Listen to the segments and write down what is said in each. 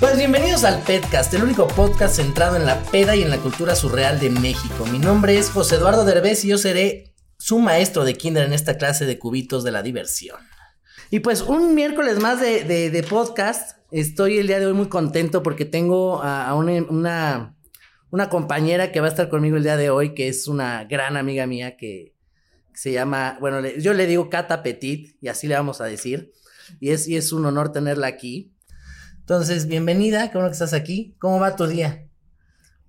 Pues bienvenidos al Petcast, el único podcast centrado en la peda y en la cultura surreal de México. Mi nombre es José Eduardo Derbez y yo seré su maestro de kinder en esta clase de cubitos de la diversión. Y pues un miércoles más de, podcast. Estoy el día de hoy muy contento porque tengo a, una, una, una compañera que va a estar conmigo el día de hoy, que es una gran amiga mía que se llama, bueno, yo le digo Cata Petit y así le vamos a decir. Y es, y es un honor tenerla aquí. Entonces, bienvenida, qué bueno que estás aquí. ¿Cómo va tu día?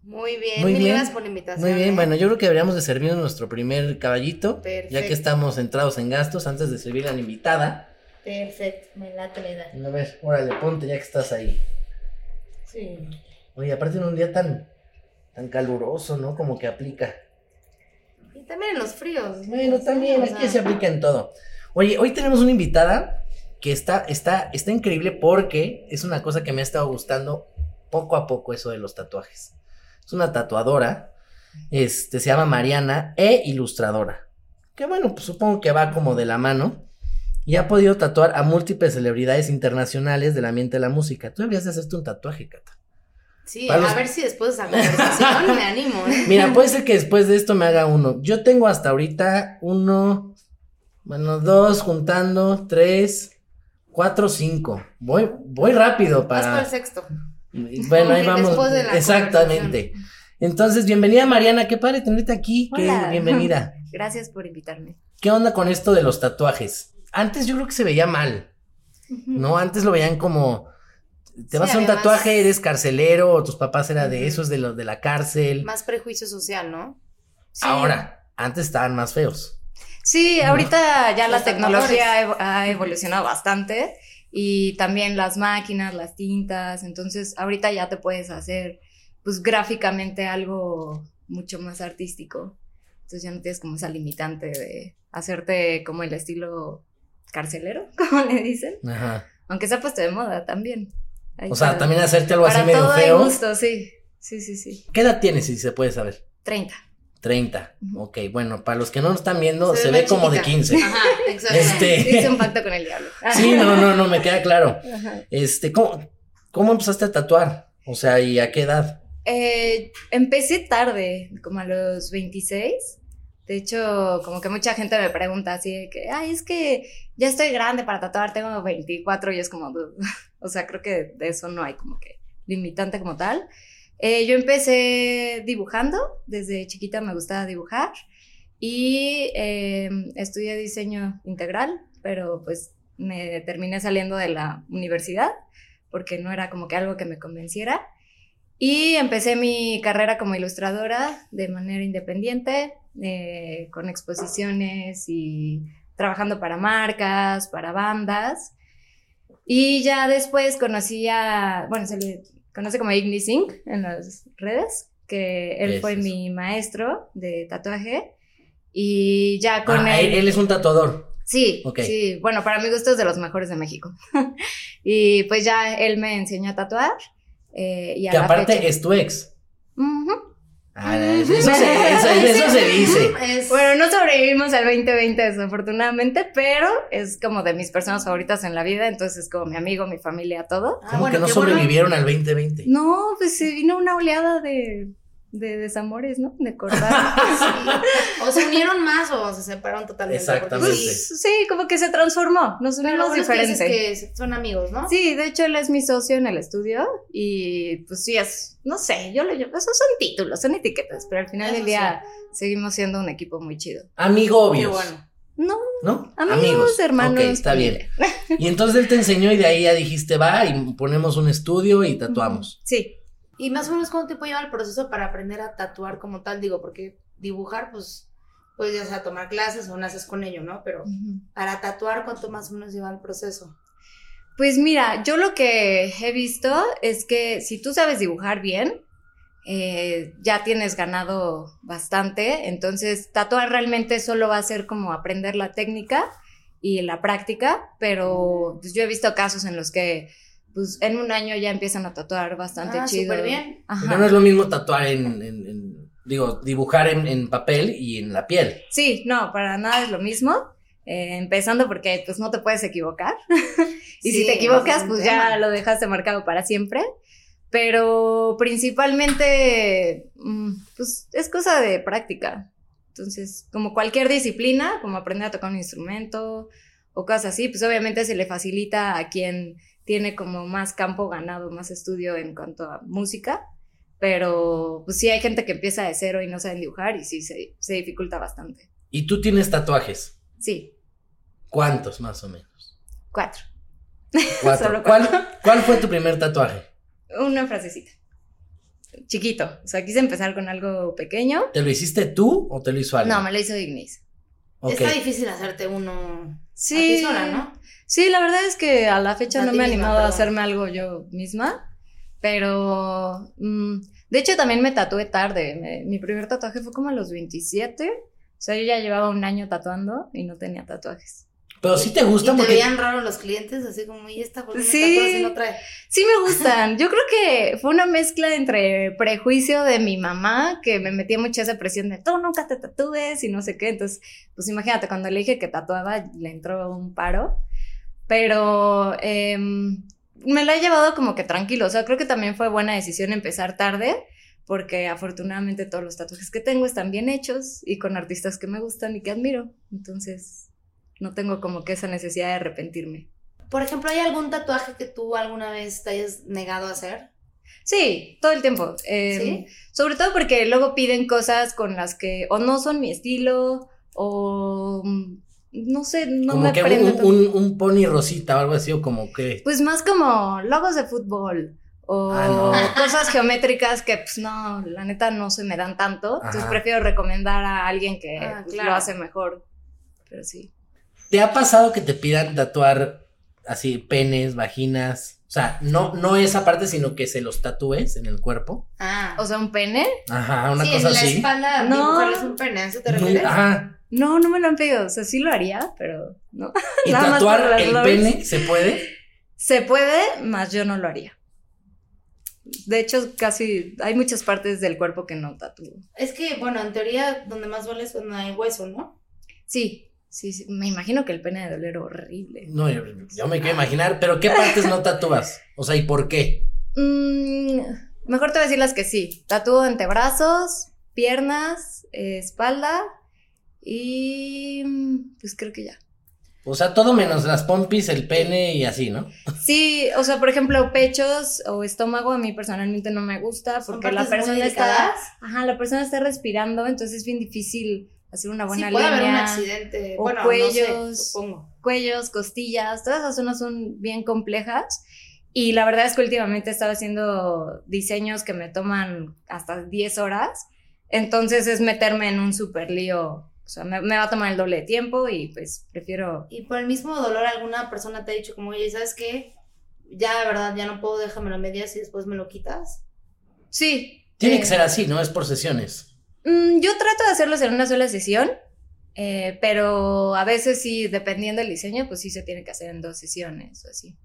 Muy bien, Muy bien. gracias por la invitación. Muy bien, ¿eh? bueno, yo creo que deberíamos de servirnos nuestro primer caballito, ya que Perfecto. estamos entrados en gastos, antes de servir a la invitada. Perfecto, me late la idea. A ver, órale, ponte ya que estás ahí. Sí. Oye, aparte en un día tan, tan caluroso, ¿no? Como que aplica. Y también en los fríos. Bueno, también, O aquí sea, se aplica en todo. Oye, hoy tenemos una invitada que está, está, está increíble porque es una cosa que me ha estado gustando poco a poco eso de los tatuajes. Es una tatuadora, este, se llama Mariana e ilustradora. Que bueno, pues supongo que va como de la mano. Y ha podido tatuar a múltiples celebridades internacionales del ambiente de la música. Tú deberías de hacerte un tatuaje, Cata. Sí, Para a los- ver si después de esa conversación me animo, ¿eh? Mira, puede ser que después de esto me haga uno. Yo tengo hasta ahorita uno, bueno, dos juntando, tres, cuatro, cinco. Voy, voy rápido Vas por el para. sexto. Bueno, ahí vamos. después de la Exactamente. Entonces, bienvenida Mariana, qué padre tenerte aquí. Qué bienvenida. Gracias por invitarme. ¿Qué onda con esto de los tatuajes? Antes yo creo que se veía mal, ¿no? Antes lo veían como. Te Sí, vas a un tatuaje, eres carcelero, o tus papás eran de esos de los de la cárcel. Más prejuicio social, ¿no? Sí. Ahora, antes estaban más feos. Sí, ahorita ya la tecnología ha evo- ha evolucionado bastante y también las máquinas, las tintas, entonces ahorita ya te puedes hacer pues gráficamente algo mucho más artístico. Entonces ya no tienes como esa limitante de hacerte como el estilo carcelero, como le dicen, Ajá. aunque se ha puesto de moda también. Ahí O sea, para- también hacerte algo así medio todo hay feo. gusto, sí. Sí, sí, sí. ¿Qué edad tienes, si se puede saber? 30. 30. Ujú. Ok, bueno, para los que no nos están viendo, se, Se ve ve como de chiquita. 15. Ajá, exacto. Este- Hice un pacto con el diablo. Sí, no, no, no, me queda claro. Ajá. Este, ¿cómo, cómo empezaste a tatuar? O sea, ¿y a qué edad? Eh, empecé tarde, como a los 26. De hecho, como que mucha gente me pregunta así de que, ay, es que ya estoy grande para tatuar, tengo 24 y es como, o sea, creo que de eso no hay como que limitante como tal. Eh, yo empecé dibujando, desde chiquita me gustaba dibujar y eh, estudié diseño integral, pero pues me terminé saliendo de la universidad porque no era como que algo que me convenciera. Y empecé mi carrera como ilustradora de manera independiente, eh, con exposiciones y trabajando para marcas, para bandas. Y ya después conocí a, bueno, se le conoce como Igni Singh en las redes, que él ¿Qué fue es mi maestro de tatuaje. Y ya con Ah, él, él es un tatuador. Sí, Ok. sí, bueno, para mi gusto es de los mejores de México. y pues ya él me enseñó a tatuar. eh, y a Que aparte fecha- es tu ex. Ujú. Ah, eso, se, eso- eso se dice. Bueno, no sobrevivimos al 2020 desafortunadamente, pero es como de mis personas favoritas en la vida, entonces es como mi amigo, mi familia, todo. ¿Cómo que no sobrevivieron al 2020? No, pues se vino una oleada de de desamores, ¿no? De cortar. O se unieron más o se separaron totalmente. Exactamente. sí, Pues, sí, como que se transformó, nos Pero lo unimos bueno es que dices diferente. que son amigos, ¿no? Sí, de hecho él es mi socio en el estudio y pues sí es, no sé, yo le llamo, esos son títulos, son etiquetas, pero al final Eso del día seguimos siendo un equipo muy chido. Amigo Qué obvios. bueno. No, No, amigos, hermanos. Ok, está bien. Y entonces él te enseñó y de ahí ya dijiste, va y ponemos un estudio y tatuamos. Sí, Y más o menos cuánto tiempo lleva el proceso para aprender a tatuar como tal, digo, porque dibujar, pues, pues ya sea tomar clases o naces con ello, ¿no? Pero para tatuar, ¿cuánto más o menos lleva el proceso? Pues mira, yo lo que he visto es que si tú sabes dibujar bien, eh, ya tienes ganado bastante. Entonces, tatuar realmente solo va a ser como aprender la técnica y la práctica, pero pues, yo he visto casos en los que pues en un año ya empiezan a tatuar bastante Ah, chido. súper bien. Ajá. No es lo mismo tatuar en, en- en- digo, dibujar en, en papel y en la piel. Sí, no, para nada es lo mismo. Eh, empezando porque pues no te puedes equivocar. y Sí, si te equivocas, pues ya lo dejaste marcado para siempre. Pero principalmente, mm, pues es cosa de práctica. Entonces, como cualquier disciplina, como aprender a tocar un instrumento o cosas así, pues obviamente se le facilita a quien tiene como más campo ganado, más estudio en cuanto a música. Pero pues sí hay gente que empieza de cero y no saben dibujar y sí se, se dificulta bastante. Y tú tienes tatuajes. Sí, ¿Cuántos más o menos? cuatro. Cuatro. Solo ¿Cuál, ¿Cuál fue tu primer tatuaje? Una frasecita. Chiquito. O sea, quise empezar con algo pequeño. ¿Te lo hiciste tú o te lo hizo alguien? No, me lo hizo Ignis. Ok. Está difícil hacerte uno Sí. a ti sola, ¿no? Sí, la verdad es que a la fecha A no me he misma, animado a hacerme algo yo misma. Pero. mm, de hecho, también me tatué tarde. Me- mi primer tatuaje fue como a los 27. O sea, yo ya llevaba un año tatuando y no tenía tatuajes. Pero sí te gusta Y te porque veían raro los clientes, así como, ¿y esta por qué Sí. y no trae? Sí me gustan. Yo creo que fue una mezcla entre prejuicio de mi mamá, que me metía mucha esa presión de tú nunca te tatúes y no sé qué. Entonces, pues imagínate, cuando le dije que tatuaba, le entró un paro. Pero em, me lo he llevado como que tranquilo. O sea, creo que también fue buena decisión empezar tarde, porque afortunadamente todos los tatuajes que tengo están bien hechos y con artistas que me gustan y que admiro. Entonces, no tengo como que esa necesidad de arrepentirme. Por ejemplo, ¿hay algún tatuaje que tú alguna vez te hayas negado a hacer? Sí, todo el tiempo. Eh, ¿Sí? Sobre todo porque luego piden cosas con las que o no son mi estilo o mm, no sé, no como me que un, un, un pony rosita o algo así, o como que. Pues más como logos de fútbol o Ah, no. cosas geométricas que pues no, la neta no se me dan tanto. Entonces prefiero recomendar a alguien que Ah, pues, claro. lo hace mejor. Pero sí. ¿Te ha pasado que te pidan tatuar así penes, vaginas? O sea, no, no esa parte, sino que se los tatúes en el cuerpo. Ah, O sea, un pene. Ajá, una sí, cosa en la espalda No. dibujarles un pene, ¿a eso te refieres? Ajá. No, no me lo han pedido. O sea, sí lo haría, pero no. ¿Y Nada tatuar el pene se puede? Se puede, más yo no lo haría. De hecho, casi hay muchas partes del cuerpo que no tatúo. Es que, bueno, en teoría, donde más duele es donde hay hueso, ¿no? Sí, sí, sí. Me imagino que el pene de doler horrible. No, yo, yo me quiero imaginar, pero ¿qué partes no tatúas? O sea, ¿y por qué? Mm, mejor te voy a decir las que sí. Tatúo antebrazos, piernas, eh, espalda y pues creo que ya. O sea, todo menos las pompis, el pene y así, ¿no? Sí, o sea, por ejemplo, pechos o estómago a mí personalmente no me gusta porque la persona está, ajá, la persona está respirando, entonces es bien difícil hacer una buena sí, puede haber un línea. accidente. o bueno, no cuellos. sé, supongo. cuellos, costillas, todas esas zonas son bien complejas. Y la verdad es que últimamente he estado haciendo diseños que me toman hasta 10 horas. Entonces es meterme en un super lío. O sea, me, me va a tomar el doble de tiempo y pues prefiero... Y por el mismo dolor, alguna persona te ha dicho como, oye, ¿sabes qué? Ya, de verdad, ya no puedo, déjamelo a medias y después me lo quitas. Sí. Tiene eh, que ser así, ¿no? Es por sesiones. Mm, yo trato de hacerlos en una sola sesión. eh, pero a veces sí, dependiendo del diseño, pues sí se tiene que hacer en dos sesiones o así.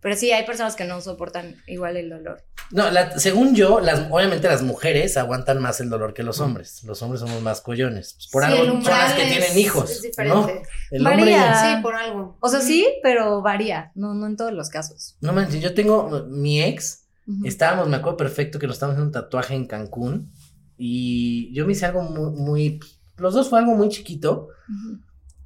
Pero sí, hay personas que no soportan igual el dolor. No, la- según yo, las, obviamente las mujeres aguantan más el dolor que los hombres. Los hombres somos más collones. Pues por Sí, algo el son las que tienen hijos. es ¿no? diferente. El hombre Varía. ya- Sí, por algo. O sea, sí, pero varía, no, no en todos los casos. No manches, yo tengo mi ex. Ujú. Estábamos, me acuerdo perfecto que nos estábamos haciendo un tatuaje en Cancún. Y yo me hice algo muy, muy, los dos fue algo muy chiquito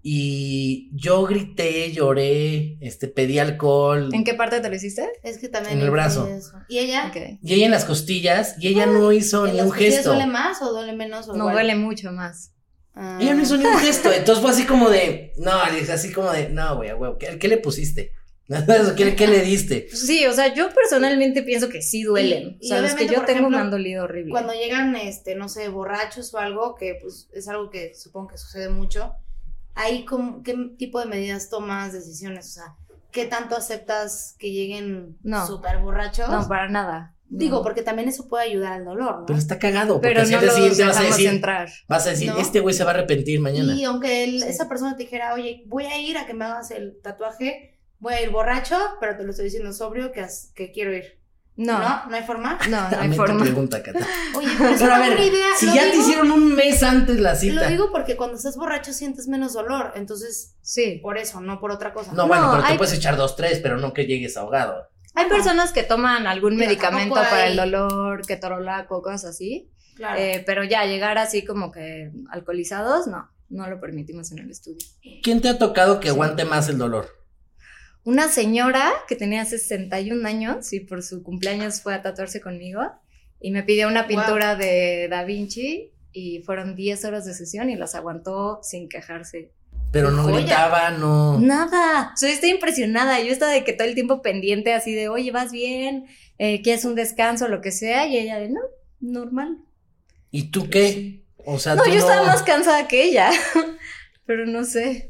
y yo grité, lloré, este, pedí alcohol. ¿En qué parte te lo hiciste? Es que también. En el brazo. eso. ¿Y ella? Y ella en las costillas y ella no hizo ¿En ni un gesto. duele más o duele menos? O No igual? duele mucho más. Ah. Ella no hizo ni un gesto, entonces fue así como de, no, así como de, no, güey, güey, ¿qué, qué le pusiste? ¿Qué, ¿Qué le diste? Sí, o sea, yo personalmente pienso que sí duelen. Y- o sea, los que yo tengo ejemplo, me han dolido horrible. Cuando llegan, este, no sé, borrachos o algo, que pues es algo que supongo que sucede mucho, ahí como, ¿qué tipo de medidas tomas, decisiones? O sea, ¿qué tanto aceptas que lleguen No. súper borrachos? No, para nada. No. Digo, porque también eso puede ayudar al dolor, ¿no? Pero está cagado, porque Pero así no siguiente vas a decir, entrar. vas a decir, ¿No? este güey se va a arrepentir mañana. Y aunque el- Sí. esa persona te dijera, oye, voy a ir a que me hagas el tatuaje, voy a ir borracho, pero te lo estoy diciendo sobrio que, as- que quiero ir. No, ¿No? no, ¿No hay forma? no, hay También te forma. pregunta, Cata. Oye, pero Pero a una ver, buena idea. si ya te digo- hicieron un mes antes la cita. Lo digo porque cuando estás borracho sientes menos dolor, entonces Sí. por eso, no por otra cosa. No, bueno, No, pero te hay- puedes echar dos, tres, pero no que llegues ahogado. Hay Ajá. personas que toman algún Pero medicamento para hay- el dolor, ketorolaco, cosas así. Claro. Eh, pero ya llegar así como que alcoholizados, no, no lo permitimos en el estudio. ¿Quién te ha tocado que Sí. aguante más el dolor? Una señora que tenía 61 años y por su cumpleaños fue a tatuarse conmigo y me pidió una pintura de Da Vinci y fueron 10 horas de sesión y las aguantó sin quejarse. Pero no Joya. gritaba, no. Nada, yo estoy impresionada, yo estaba de que todo el tiempo pendiente así de, oye, vas bien, eh, quieres un descanso, lo que sea, y ella de, no, normal. ¿Y tú qué? O sea, No, tú yo estaba más cansada que ella, pero no sé.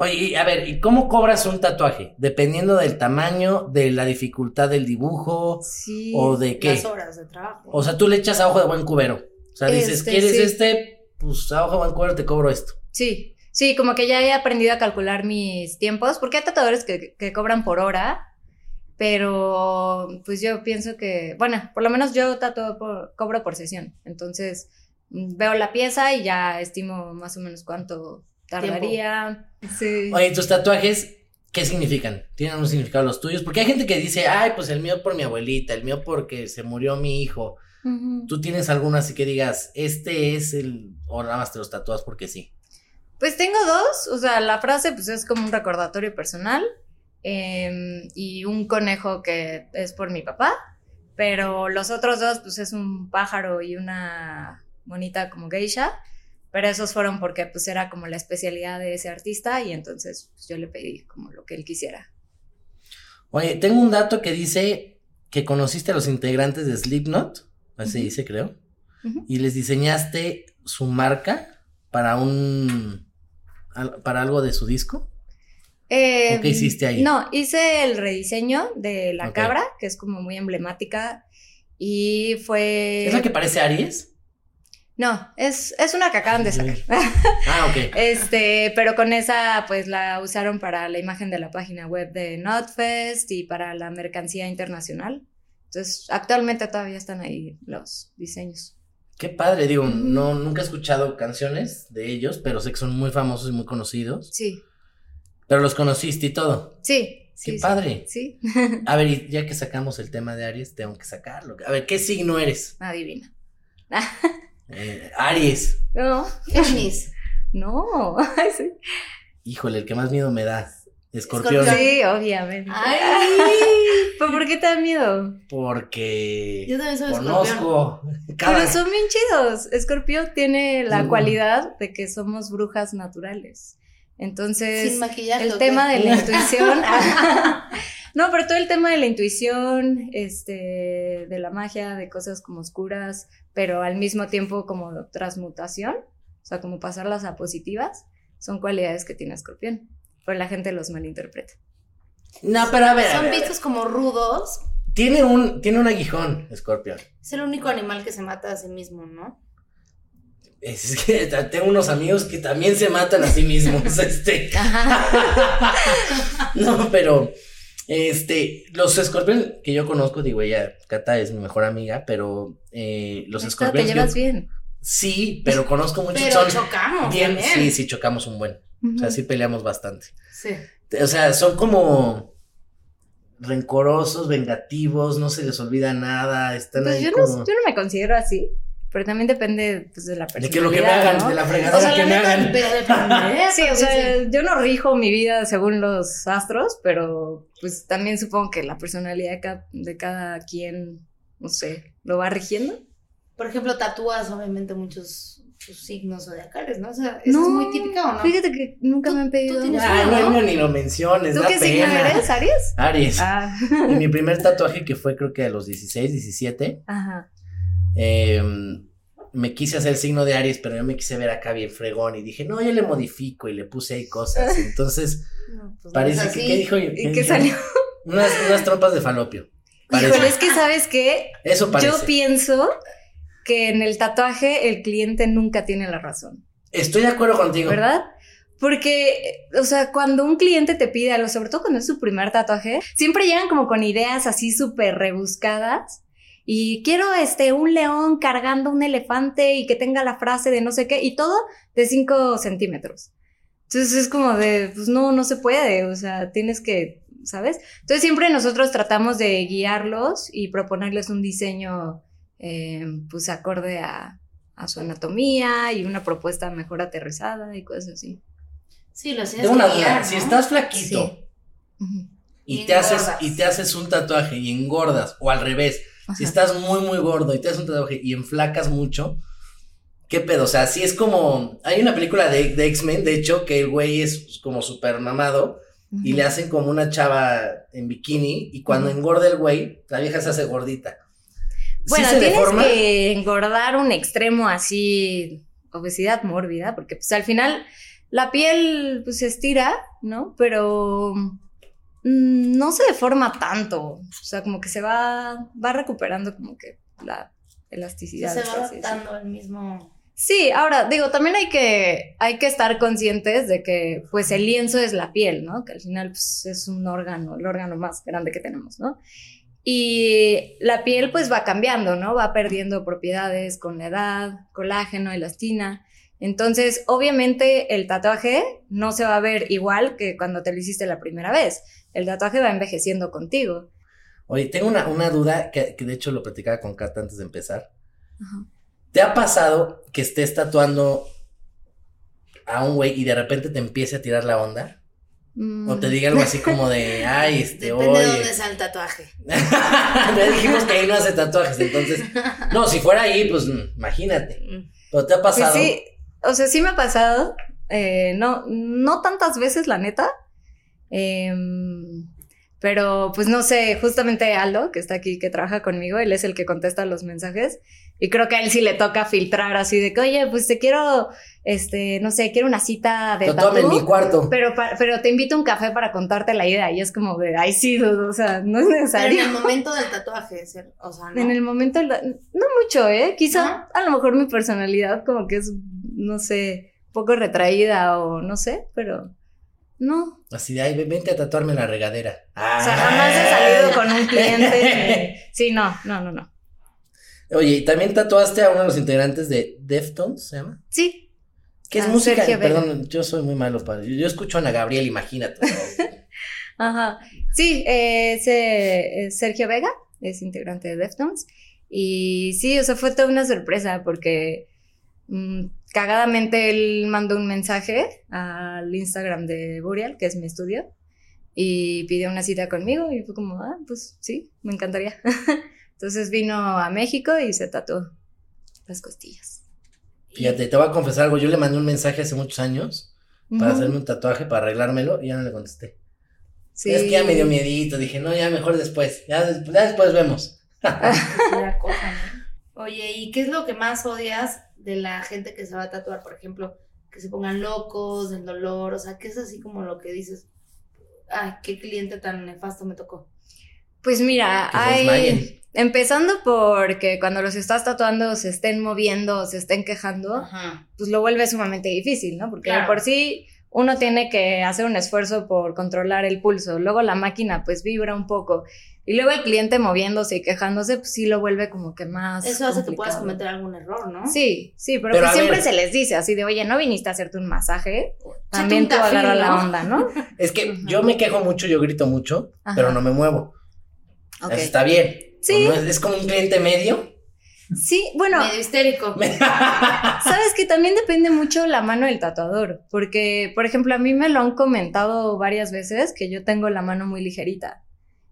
Oye, y a ver, ¿y cómo cobras un tatuaje? Dependiendo del tamaño, de la dificultad del dibujo Sí. o de qué. Las horas de trabajo. O sea, tú le echas a ojo de buen cubero. O sea, dices, Este, ¿quieres sí. este? Pues a ojo de buen cubero te cobro esto. Sí, sí, como que ya he aprendido a calcular mis tiempos, porque hay tatuadores que, que cobran por hora, pero pues yo pienso que, bueno, por lo menos yo tatúo por, cobro por sesión, entonces mm, veo la pieza y ya estimo más o menos cuánto tardaría. Sí. Oye, tus tatuajes, ¿qué significan? ¿Tienen un significado los tuyos? Porque hay gente que dice, ay, pues el mío por mi abuelita, el mío porque se murió mi hijo. Ujú. ¿Tú tienes alguno así que digas, este es el, o nada más te los tatúas porque sí? Pues tengo dos, o sea, la frase pues es como un recordatorio personal em, y un conejo que es por mi papá, pero los otros dos pues es un pájaro y una monita como geisha, pero esos fueron porque pues era como la especialidad de ese artista y entonces pues, yo le pedí como lo que él quisiera. Oye, tengo un dato que dice que conociste a los integrantes de Slipknot, así Ujú. dice creo, y les diseñaste su marca para un, para algo de su disco. Em, qué hiciste ahí? No, hice el rediseño de la cabra, que es como muy emblemática y fue... ¿Es la que parece Aries? No, es, es una que acaban de sacar. Ah, ok. Este, pero con esa, pues la usaron para la imagen de la página web de Notfest y para la mercancía internacional. Entonces, actualmente todavía están ahí los diseños. Qué padre, digo, no, nunca he escuchado canciones de ellos, pero sé que son muy famosos y muy conocidos. Sí, Pero los conociste y todo. sí. Qué sí. padre. Sí, A ver, y ya que sacamos el tema de Aries, tengo que sacarlo. A ver, ¿qué signo eres? adivina. Eh, Aries. No, Géminis. no. Ay, sí. Híjole, el que más miedo me da. Escorpión. Sí, obviamente. Ay, ¿Pero por qué te da miedo? Porque Yo también soy conozco cada... Pero son bien chidos. Escorpio tiene la Mm. cualidad de que somos brujas naturales. Entonces, sin maquillaje. el ¿o tema qué? de la intuición. No, pero todo el tema de la intuición, este, de la magia, de cosas como oscuras, pero al mismo tiempo como transmutación, o sea, como pasarlas a positivas, son cualidades que tiene Escorpión. Pero la gente los malinterpreta. No, pero a ver, a Son ver, a ver. vistos como rudos. Tiene un, tiene un aguijón, Escorpión. Es el único animal que se mata a sí mismo, ¿no? Es que tengo unos amigos que también se matan a sí mismos, este. no, pero, este, los escorpiones que yo conozco, digo, ella, Cata es mi mejor amiga, pero eh, los Neta, escorpiones. Te llevas yo- bien. Sí, pero conozco muchos Pero son chocamos bien, sí, sí, chocamos un buen. O sea, sí peleamos bastante. Sí. O sea, son como rencorosos, vengativos, no se les olvida nada, están Pues ahí yo, no, como... yo no me considero así, pero también depende pues, de la de personalidad. que lo que me hagan, ¿no? de la O fregadera sea, que la me hagan. pero depende, ¿eh? Sí, o sea, yo no rijo mi vida según los astros, pero pues también supongo que la personalidad de cada, de cada quien, no sé, lo va rigiendo. Por ejemplo, tatúas obviamente muchos sus signos zodiacales, ¿no? O sea, ¿eso es muy típica o no? Fíjate que nunca me han pedido. tú Ay, uno, no, ¿no? no, ni lo menciones, ¿Tú da qué signo eres, Aries? Aries. Ah, Y mi primer tatuaje que fue creo que a los 16, 17, ajá. Eh, me quise hacer el signo de Aries, pero yo me quise ver acá bien fregón y dije, no, yo le modifico y le puse ahí cosas. Entonces, No, pues parece que. ¿qué dijo? ¿Y ¿Qué salió? Unas, unas trompas de falopio. Parece. Híjole, es que sabes qué, Eso parece. yo pienso que en el tatuaje el cliente nunca tiene la razón. Estoy de acuerdo contigo. ¿verdad? Porque, o sea, cuando un cliente te pide algo, sobre todo cuando es su primer tatuaje, siempre llegan como con ideas así súper rebuscadas. Y quiero este, un león cargando un elefante y que tenga la frase de no sé qué, y todo de 5 centímetros. Entonces es como de, pues no, no se puede, o sea, tienes que, ¿sabes? Entonces siempre nosotros tratamos de guiarlos y proponerles un diseño, eh, pues acorde a, a su anatomía y una propuesta mejor aterrizada y cosas así. Sí, lo tienes Tengo una guiar, Si estás flaquito Sí. Y, Y te haces, y te haces un tatuaje y engordas, o al revés, si estás muy, muy gordo y te haces un tatuaje y enflacas mucho, ¿qué pedo? O sea, si es como. Hay una película de, de X-Men, de hecho, que el güey es como súper mamado y le hacen como una chava en bikini y cuando engorda el güey, la vieja se hace gordita. ¿Sí Bueno, tienes deforma? que engordar un extremo así, obesidad mórbida, porque pues al final la piel pues se estira, ¿no? Pero no se deforma tanto, o sea, como que se va, va recuperando como que la elasticidad. se va adaptando al mismo. Sí, ahora digo, también hay que, hay que estar conscientes de que pues el lienzo es la piel, ¿no? Que al final pues, es un órgano, el órgano más grande que tenemos, ¿no? Y la piel pues va cambiando, ¿no? Va perdiendo propiedades con la edad, colágeno, elastina. Entonces, obviamente el tatuaje no se va a ver igual que cuando te lo hiciste la primera vez. El tatuaje va envejeciendo contigo. Oye, tengo una, una duda que, que de hecho lo platicaba con Kat antes de empezar. Ajá. ¿Te ha pasado que estés tatuando a un güey y de repente te empiece a tirar la onda? Mm. O te diga algo así como de, ay, este, Depende oye. de dónde sea el tatuaje. ya dijimos que ahí no hace tatuajes, entonces. No, si fuera ahí, pues mm, imagínate. Mm. Pero te ha Pues pasado. sí, o sea, sí me ha pasado. eh, no, no tantas veces, la neta. Em, pero pues no sé, justamente Aldo, que está aquí, que trabaja conmigo, él es el que contesta los mensajes. Y creo que a él sí le toca filtrar así de que, oye, pues te quiero, este, no sé, quiero una cita de Tatúame en tatú, mi cuarto. pero, pa- pero te invito a un café para contarte la idea. Y es como de, ay, sí, o sea, no es Pero en necesario. el momento del tatuaje, o sea, ¿no? En el momento, la- no mucho, ¿eh? Quizá ¿No? a lo mejor mi personalidad como que es, no sé, poco retraída o no sé, pero no. Así de, ay, ven- vente a tatuarme en la regadera. O sea, jamás he salido con un cliente. Sí, no, no, no, no. Oye, y también tatuaste a uno de los integrantes de Deftones, ¿se llama? Sí. ¿Qué es A música? Sergio Vega. Perdón, yo soy muy malo para. Yo, yo escucho a Ana Gabriel, imagínate. Ajá. Sí, eh, ese, es Sergio Vega es integrante de Deftones. Y sí, o sea, fue toda una sorpresa porque mm, cagadamente él mandó un mensaje al Instagram de Burial, que es mi estudio, y pidió una cita conmigo y fue como, ah, pues sí, me encantaría. Entonces vino a México y se tatuó las costillas. Fíjate, te voy a confesar algo. Yo le mandé un mensaje hace muchos años para hacerme un tatuaje, para arreglármelo, y ya no le contesté. Sí. Es que ya me dio miedito. Dije, no, ya mejor después. Ya, des- ya después vemos. la cosa, ¿no? Oye, ¿y qué es lo que más odias de la gente que se va a tatuar? Por ejemplo, que se pongan locos, del dolor, o sea, ¿qué es así como lo que dices? Ay, qué cliente tan nefasto me tocó. Pues mira, hay... Empezando porque cuando los estás tatuando se estén moviendo, se estén quejando, Ajá. pues lo vuelve sumamente difícil, ¿no? Porque de Claro. por sí uno tiene que hacer un esfuerzo por controlar el pulso, luego la máquina pues vibra un poco y luego el cliente moviéndose y quejándose, pues sí lo vuelve como que más Eso hace que puedas cometer algún error, ¿no? Sí, sí, pero, Pero pues siempre ver. se les dice así de, oye, no viniste a hacerte un masaje, también tú agarra la ¿no? onda, ¿no? Es que yo me quejo mucho, yo grito mucho, Ajá. pero no me muevo. Eso está bien. Sí. ¿O no? es, es como un cliente medio. Sí, bueno, Medio histérico. Sabes que también depende mucho la mano del tatuador, porque, por ejemplo, a mí me lo han comentado varias veces que yo tengo la mano muy ligerita.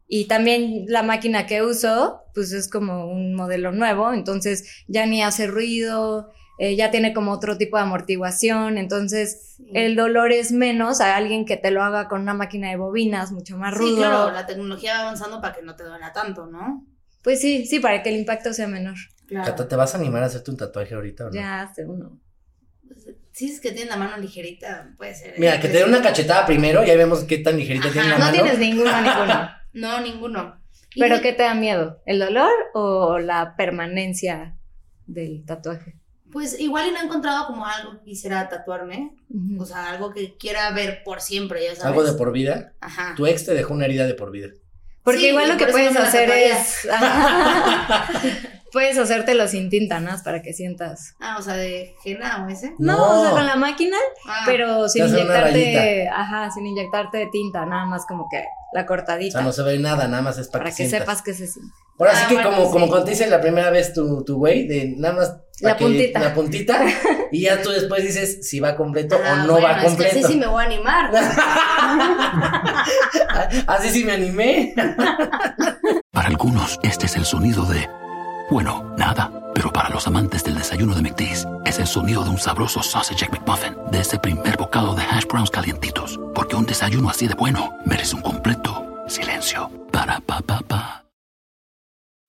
Y también la máquina que uso, pues es como un modelo nuevo, entonces ya ni hace ruido, eh, ya tiene como otro tipo de amortiguación, entonces el dolor es menos a alguien que te lo haga con una máquina de bobinas, mucho más rudo. Sí, claro, la tecnología va avanzando para que no te duela tanto, ¿no? Pues sí, sí, para que el impacto sea menor. Claro. ¿te vas a animar a hacerte un tatuaje ahorita o no? Ya hace uno. Si es que tiene la mano ligerita, puede ser. Mira, que te dé una cachetada primero y ahí vemos qué tan ligerita Ajá, tiene la No mano. tienes ninguno, ninguno. No, ninguno. ¿Pero qué te da miedo? ¿El dolor o la permanencia del tatuaje? Pues igual y no he encontrado como algo que quisiera tatuarme. O sea, algo que quiera ver por siempre, ya sabes. Algo de por vida. Ajá. Tu ex te dejó una herida de por vida. Porque Sí, igual lo que puedes no hacer es... Puedes hacértelo sin tinta, ¿no? Para que sientas... Ah, o sea, de Jena o ese. No, No. o sea, con la máquina, Ah, pero sin inyectarte... Ajá, sin inyectarte de tinta, nada más como que la O cortadita. sea, no se ve nada, nada más es para, para que sientas. sepas que se siente. Ahora Ah, sí que bueno, como, sí. como cuando te la primera vez tu, tu güey, de nada más La puntita. La puntita. y ya tú después dices si va completo Ah, o no bueno, va es que completo. así sí me voy a animar. Así sí me animé. Para algunos, este es el sonido de, bueno, nada. Pero para los amantes del desayuno de McDee's, es el sonido de un sabroso sausage McMuffin, de ese primer bocado de hash browns calientitos. Porque un desayuno así de bueno merece un completo silencio. Para pa pa pa.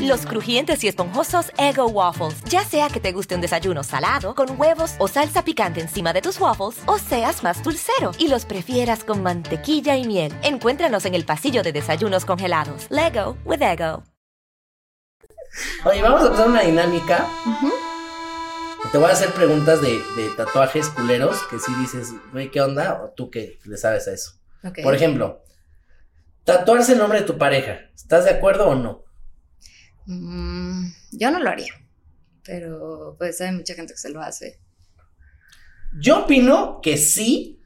Los crujientes y esponjosos Ego Waffles. Ya sea que te guste un desayuno salado, con huevos o salsa picante encima de tus waffles, o seas más dulcero y los prefieras con mantequilla y miel. Encuéntranos en el pasillo de desayunos congelados. Lego with Ego. Oye, vamos a empezar una dinámica. Te voy a hacer preguntas de, de tatuajes culeros que si dices, güey, ¿qué onda? O tú que le sabes a eso. Por ejemplo, tatuarse el nombre de tu pareja. ¿Estás de acuerdo o no? Mm, yo no lo haría, pero pues hay mucha gente que se lo hace. Yo opino que sí,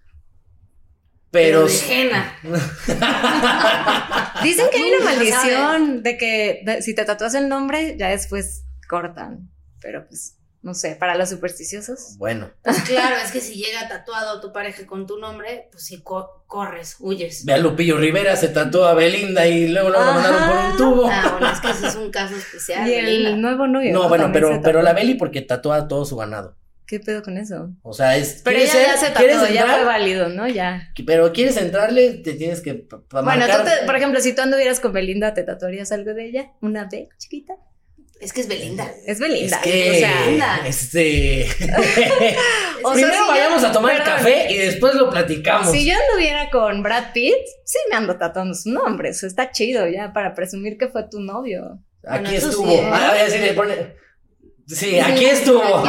Pero. Dicen que hay una maldición de que de- si te tatúas el nombre, ya después cortan. Pero pues, no sé, para los supersticiosos. Bueno, Pues claro, es que si llega tatuado tu pareja con tu nombre, pues sí co- corres, huyes. ve a Lupillo Rivera, se tatuó a Belinda y luego lo mandaron por un tubo. Ah, bueno, es que ese es un caso especial. y el Belinda. nuevo novio. no, bueno, pero, pero la Beli porque tatúa a todo su ganado. ¿Qué pedo con eso? O sea, es. Pero ¿quieres ella ya se ¿quieres tatuó, ya fue válido, ¿no? Ya. Pero quieres entrarle, te tienes que Bueno, marcar- tú te- por ejemplo, si tú anduvieras con Belinda, ¿te tatuarías algo de ella? ¿Una B chiquita? Es que es Belinda. Es Belinda. Es que, o sea, Belinda. este, O sea, primero si vayamos yo- a tomar el perdón. café y después lo platicamos. Si yo anduviera con Brad Pitt, sí me ando tatuando su nombre. Eso está chido ya para presumir que fue tu novio. Aquí Bueno, estuvo. sí, ¿eh? Ah, le pone- Sí, aquí estuvo.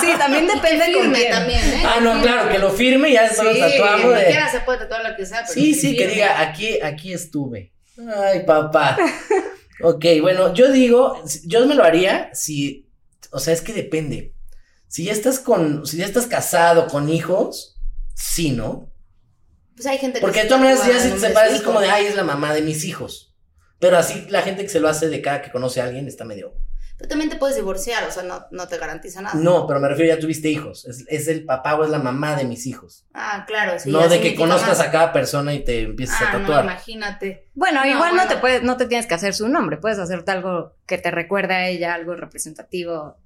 Sí, también depende con Firme también, ¿eh? ah, no, claro, que lo firme y ya después Sí, lo tatuamos. de- Cualquiera se puede tatuar lo que sea, pero Sí, sí, que firme. diga, aquí, aquí estuve. Ay, papá. Ok, bueno, yo digo, yo me lo haría si, o sea, es que depende. Si ya estás con, si ya estás casado con hijos, sí, ¿no? Pues hay gente que Porque de todas maneras, ya si te separas, es como de, ay, es la mamá de mis hijos. Pero así la gente que se lo hace de cada que conoce a alguien está medio. Pero también te puedes divorciar, o sea, no, no te garantiza nada. No, pero me refiero, ya tuviste hijos. Es, es el papá o es la mamá de mis hijos. Ah, claro, sí. no de que conozcas más. a cada persona y te empieces a Ah, no, tatuar. imagínate. Bueno, No, igual no te puedes, no te tienes que hacer su nombre, puedes hacerte algo que te recuerde a ella, algo representativo,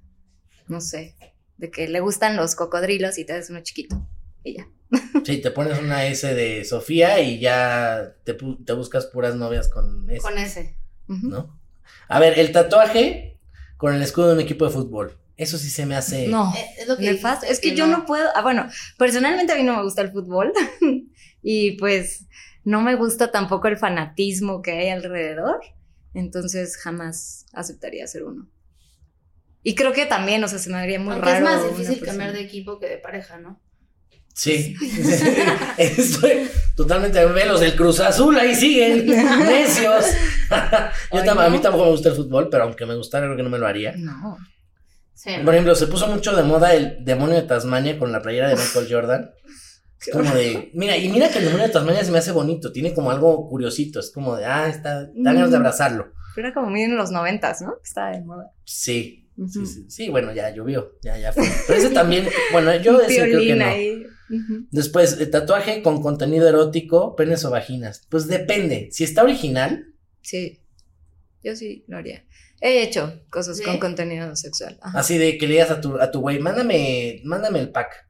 no sé, de que le gustan los cocodrilos y te haces uno chiquito. Y ya. Sí, te pones una S de Sofía y ya te, te buscas puras novias con S, Con ese. Ujú. ¿no? A ver, el tatuaje con el escudo de un equipo de fútbol. Eso sí se me hace. No. Es lo que Nefasto. Es que yo no puedo. Ah, bueno, personalmente a mí no me gusta el fútbol. y pues no me gusta tampoco el fanatismo que hay alrededor. Entonces jamás aceptaría ser uno. Y creo que también, o sea, se me haría muy Aunque raro. es más difícil cambiar de equipo que de pareja, ¿no? Sí. Estoy totalmente. Ve los del Cruz Azul, ahí siguen. Necios. Yo A mí tampoco me gusta el fútbol, pero aunque me gustara, creo que no me lo haría. No. Por ejemplo, se puso mucho de moda el demonio de Tasmania con la playera de Michael Jordan. Es como de, mira, y mira que el demonio de Tasmania se me hace bonito, tiene como algo curiosito, es como de, ah, está, da ganas de Mm. abrazarlo. Pero era como muy en los noventas, ¿no? Estaba de moda. Sí, sí, Ujú. sí, sí, bueno, ya llovió, ya, ya fue. Pero ese también, bueno, yo ese creo que no. ahí. Después, el tatuaje con contenido erótico, penes o vaginas. Pues depende, si está original, Sí. Yo sí lo haría. He hecho cosas ¿Sí? con contenido sexual. Ajá. así de que le digas a tu, a tu güey, mándame, mándame el pack,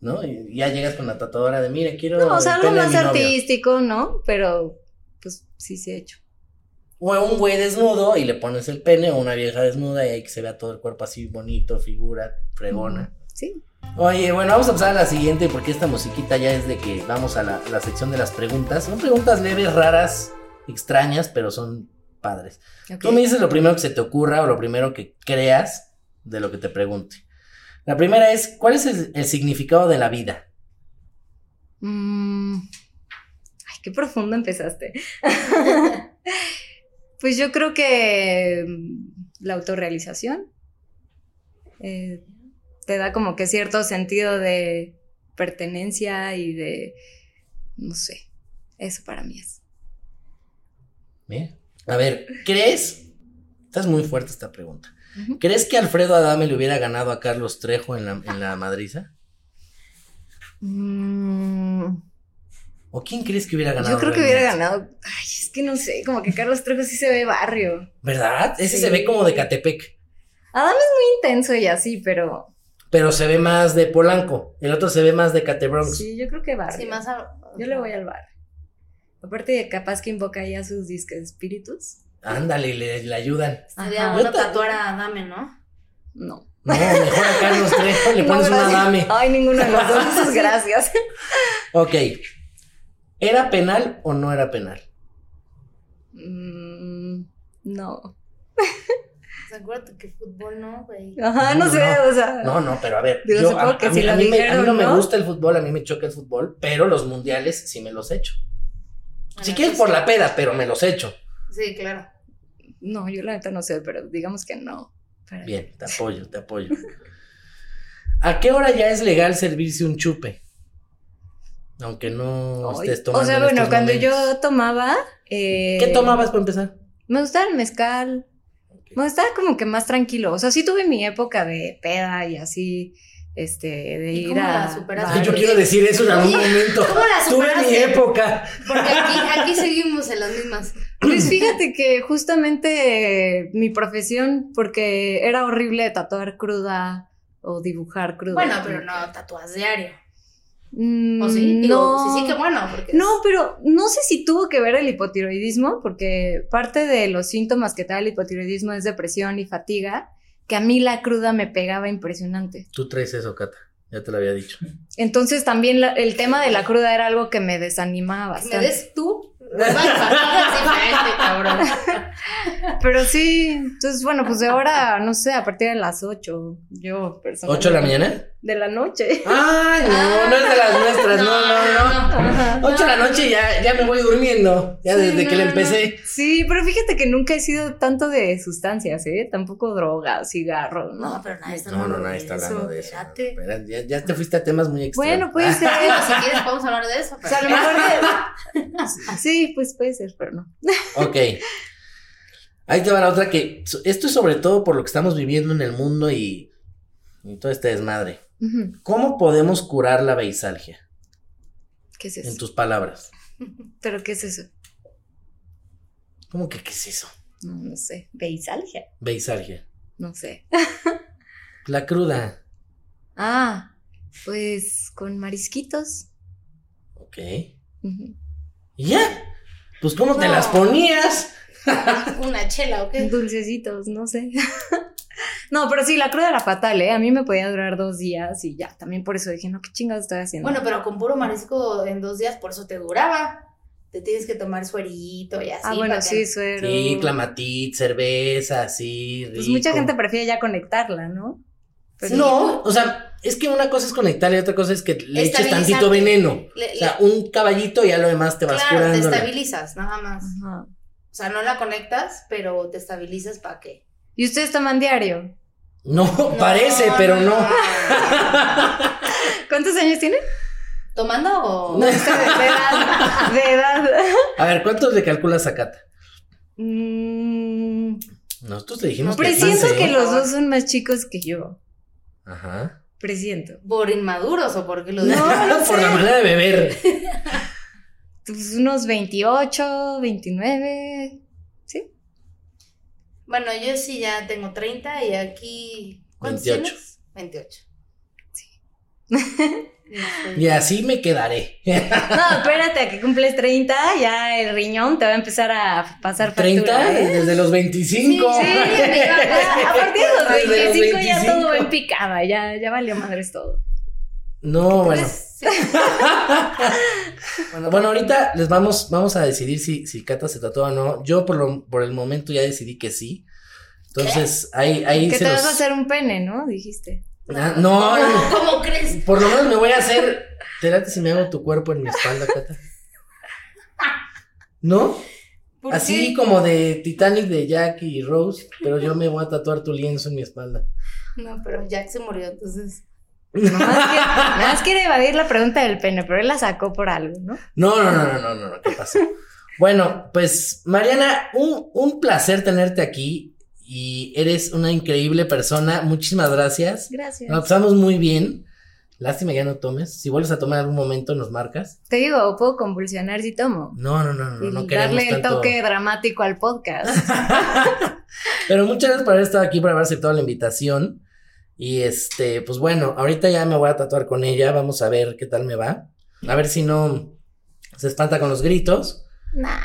¿no? Y ya llegas con la tatuadora de, mire, quiero No, o sea, algo más mi novio". artístico, ¿no? Pero, pues sí, sí he hecho. O un güey desnudo y le pones el pene o una vieja desnuda y ahí que se vea todo el cuerpo así bonito, figura, fregona. Sí. Oye, bueno, vamos a pasar a la siguiente porque esta musiquita ya es de que vamos a la, la sección de las preguntas. Son preguntas leves, raras, extrañas, pero son padres. Tú me dices lo primero que se te ocurra o lo primero que creas de lo que te pregunte. La primera es, ¿cuál es el, el significado de la vida? Mm. Ay, qué profundo empezaste. pues yo creo que mm, la autorrealización eh, te da como que cierto sentido de pertenencia y de, no sé, eso para mí es. Bien. A ver, ¿crees? Esta es muy fuerte esta pregunta. ¿Crees que Alfredo Adame le hubiera ganado a Carlos Trejo en la, en la madriza? Mm, ¿O quién crees que hubiera ganado? yo creo que hubiera ganado. Ay, es que no sé, como que Carlos Trejo sí se ve barrio. ¿Verdad? Ese Sí. se ve como de Catepec, Adam es muy intenso y así, pero pero se ve más de Polanco. El otro se ve más de Catebronx. sí, yo creo que barrio. Sí, más a- Yo le voy al bar. Aparte de capaz que invoca ya sus discos espíritus. Ándale, le, le ayudan. Sería Ajá. bueno tatuar a Dame, ¿no? No. No, mejor a Carlos Trejo le No, pones una gracias. dame. Ay, ninguno de los dos. Muchas gracias. Ok. ¿Era penal o no era penal? Mm, no. Pues acuérdate que fútbol no, güey. Ajá, no, No, sé, no. o sea. No, no, pero a ver. Digo, yo- a, que a si mí, a mí me, a mí dijeron, no me gusta el fútbol, a mí me choca el fútbol, pero los mundiales sí me los echo. Si quieres por la peda, pero me los echo. Sí, claro. No, yo la neta no sé, pero digamos que no. Para- Bien, te apoyo, te apoyo. ¿A qué hora ya es legal servirse un chupe? Aunque no Ay, estés tomando. o sea, en bueno, estos cuando momentos. yo tomaba. eh, ¿Qué tomabas para empezar? Me gustaba el mezcal. Me gustaba como que más tranquilo. O sea, sí tuve mi época de peda y así, este, de ¿Y ir cómo a. la superaste? Yo quiero decir eso en algún momento. ¿cómo la Tuve mi superaste? época. Porque aquí, aquí seguimos en las mismas. Pues fíjate que justamente eh, mi profesión, porque era horrible tatuar cruda o dibujar cruda. Bueno, pero no tatuas diario. Mm, ¿O sí? Digo, no. sí, sí, que bueno. Porque No, pero no sé si tuvo que ver el hipotiroidismo, porque parte de los síntomas que trae el hipotiroidismo es depresión y fatiga, que a mí la cruda me pegaba impresionante. Tú traes eso, Cata. Ya te lo había dicho. Entonces también la- el tema de la cruda era algo que me desanimaba Que me bastante. des tú. Pero sí, entonces, bueno, pues de ahora, no sé, a partir de las 8, yo personalmente. ¿8 de la mañana? De la noche. Ay, no, no es de las nuestras, no, no, no. Ajá. 8 de la noche y ya, ya me voy durmiendo, ya Sí, desde que le no, empecé. no. Sí, pero fíjate que nunca he sido tanto de sustancias, ¿eh? Tampoco drogas, cigarros, ¿no? No, pero nadie está No, no, hablando nadie de está hablando de eso. Ya, ya te fuiste a temas muy extraños. Bueno, puede ser. Si quieres podemos hablar de eso. O sea, a lo mejor de- Sí, pues puede ser, pero no. Ok. Ahí te va la otra que. Esto es sobre todo por lo que estamos viviendo en el mundo y, y todo este desmadre. ¿Cómo podemos curar la beisalgia? ¿Qué es En eso? tus palabras. ¿Pero qué es eso? ¿Cómo que qué es eso? No, no sé. ¿Beisalgia? Beisalgia. No sé. La cruda. Ah, pues con marisquitos. Ok. ¿Y ya? Pues ¿cómo te las ponías? Una chela o qué. Dulcecitos, no sé. No, pero sí, la cruda era fatal, ¿eh? A mí me podía durar dos días y ya. También por eso dije, no, ¿qué chingados estoy haciendo? Bueno, pero con puro marisco en dos días, por eso te duraba. Te tienes que tomar suerito y así. ah, bueno, que- sí, suero. Sí, clamatit, cerveza, sí, rico. Pues mucha gente prefiere ya conectarla, ¿no? Pero- No, o sea, es que una cosa es conectar y otra cosa es que le eches tantito veneno. Le- O sea, le- un caballito y ya lo demás te vas claro, te curando. estabilizas, nada más. Ajá. O sea, no la conectas, pero te estabilizas para qué. ¿Y ustedes toman diario? No, parece, pero no. ¿Cuántos años tienen? ¿Tomando o...? De edad. De edad. A ver, ¿cuántos le calculas a Cata? Mm, Nosotros le dijimos que presiento 15, que ¿eh? los dos son más chicos que yo. Ajá. Presiento. ¿Por inmaduros o porque lo No, no Por sé. la manera de beber. Pues unos 28, 29. ¿Sí? Bueno, yo sí ya tengo 30 y aquí... ¿Cuántos 28. tienes? 28. Sí. Y así me quedaré. No, espérate a que cumples 30, ya el riñón te va a empezar a pasar 30 factura, ¿eh? desde los 25. Sí, ya, a partir de los Desde los 25 ya 25. todo va en picada, ya, ya valió madres todo. No, bueno. Bueno, bueno, ahorita les vamos, vamos a decidir si, si Cata se tatúa o no. Yo por, lo, por el momento ya decidí que sí. Entonces, ahí, ahí Que se te los... vas a hacer un pene, ¿no? Dijiste. Ah, no, no, ¿Cómo crees? por lo menos me voy a hacer... ¿Te late si me hago tu cuerpo en mi espalda, Cata? ¿No? ¿Por Así qué? como de Titanic de Jack y Rose, pero yo me voy a tatuar tu lienzo en mi espalda. No, pero Jack se murió, entonces... Nada más, quiere, evadir la pregunta del pene, pero él la sacó por algo, ¿no? No, no, no, no, no, no, no, ¿qué pasó? Bueno, pues Mariana, un, un placer tenerte aquí y eres una increíble persona. Muchísimas gracias. Gracias. Nos pasamos muy bien. Lástima ya no tomes. Si vuelves a tomar en algún momento, nos marcas. Te digo, puedo convulsionar si tomo. No, no, no, no, y no darle el tanto. toque dramático al podcast. Pero muchas gracias por haber estado aquí, por haber aceptado la invitación. Y este, pues bueno, ahorita ya me voy a tatuar con ella. Vamos a ver qué tal me va. A ver si no se espanta con los gritos. nah.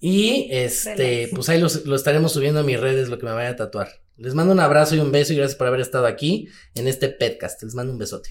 Y este, pues ahí los- lo estaremos subiendo a mis redes, lo que me vaya a tatuar. Les mando un abrazo y un beso y gracias por haber estado aquí en este podcast. Les mando un besote.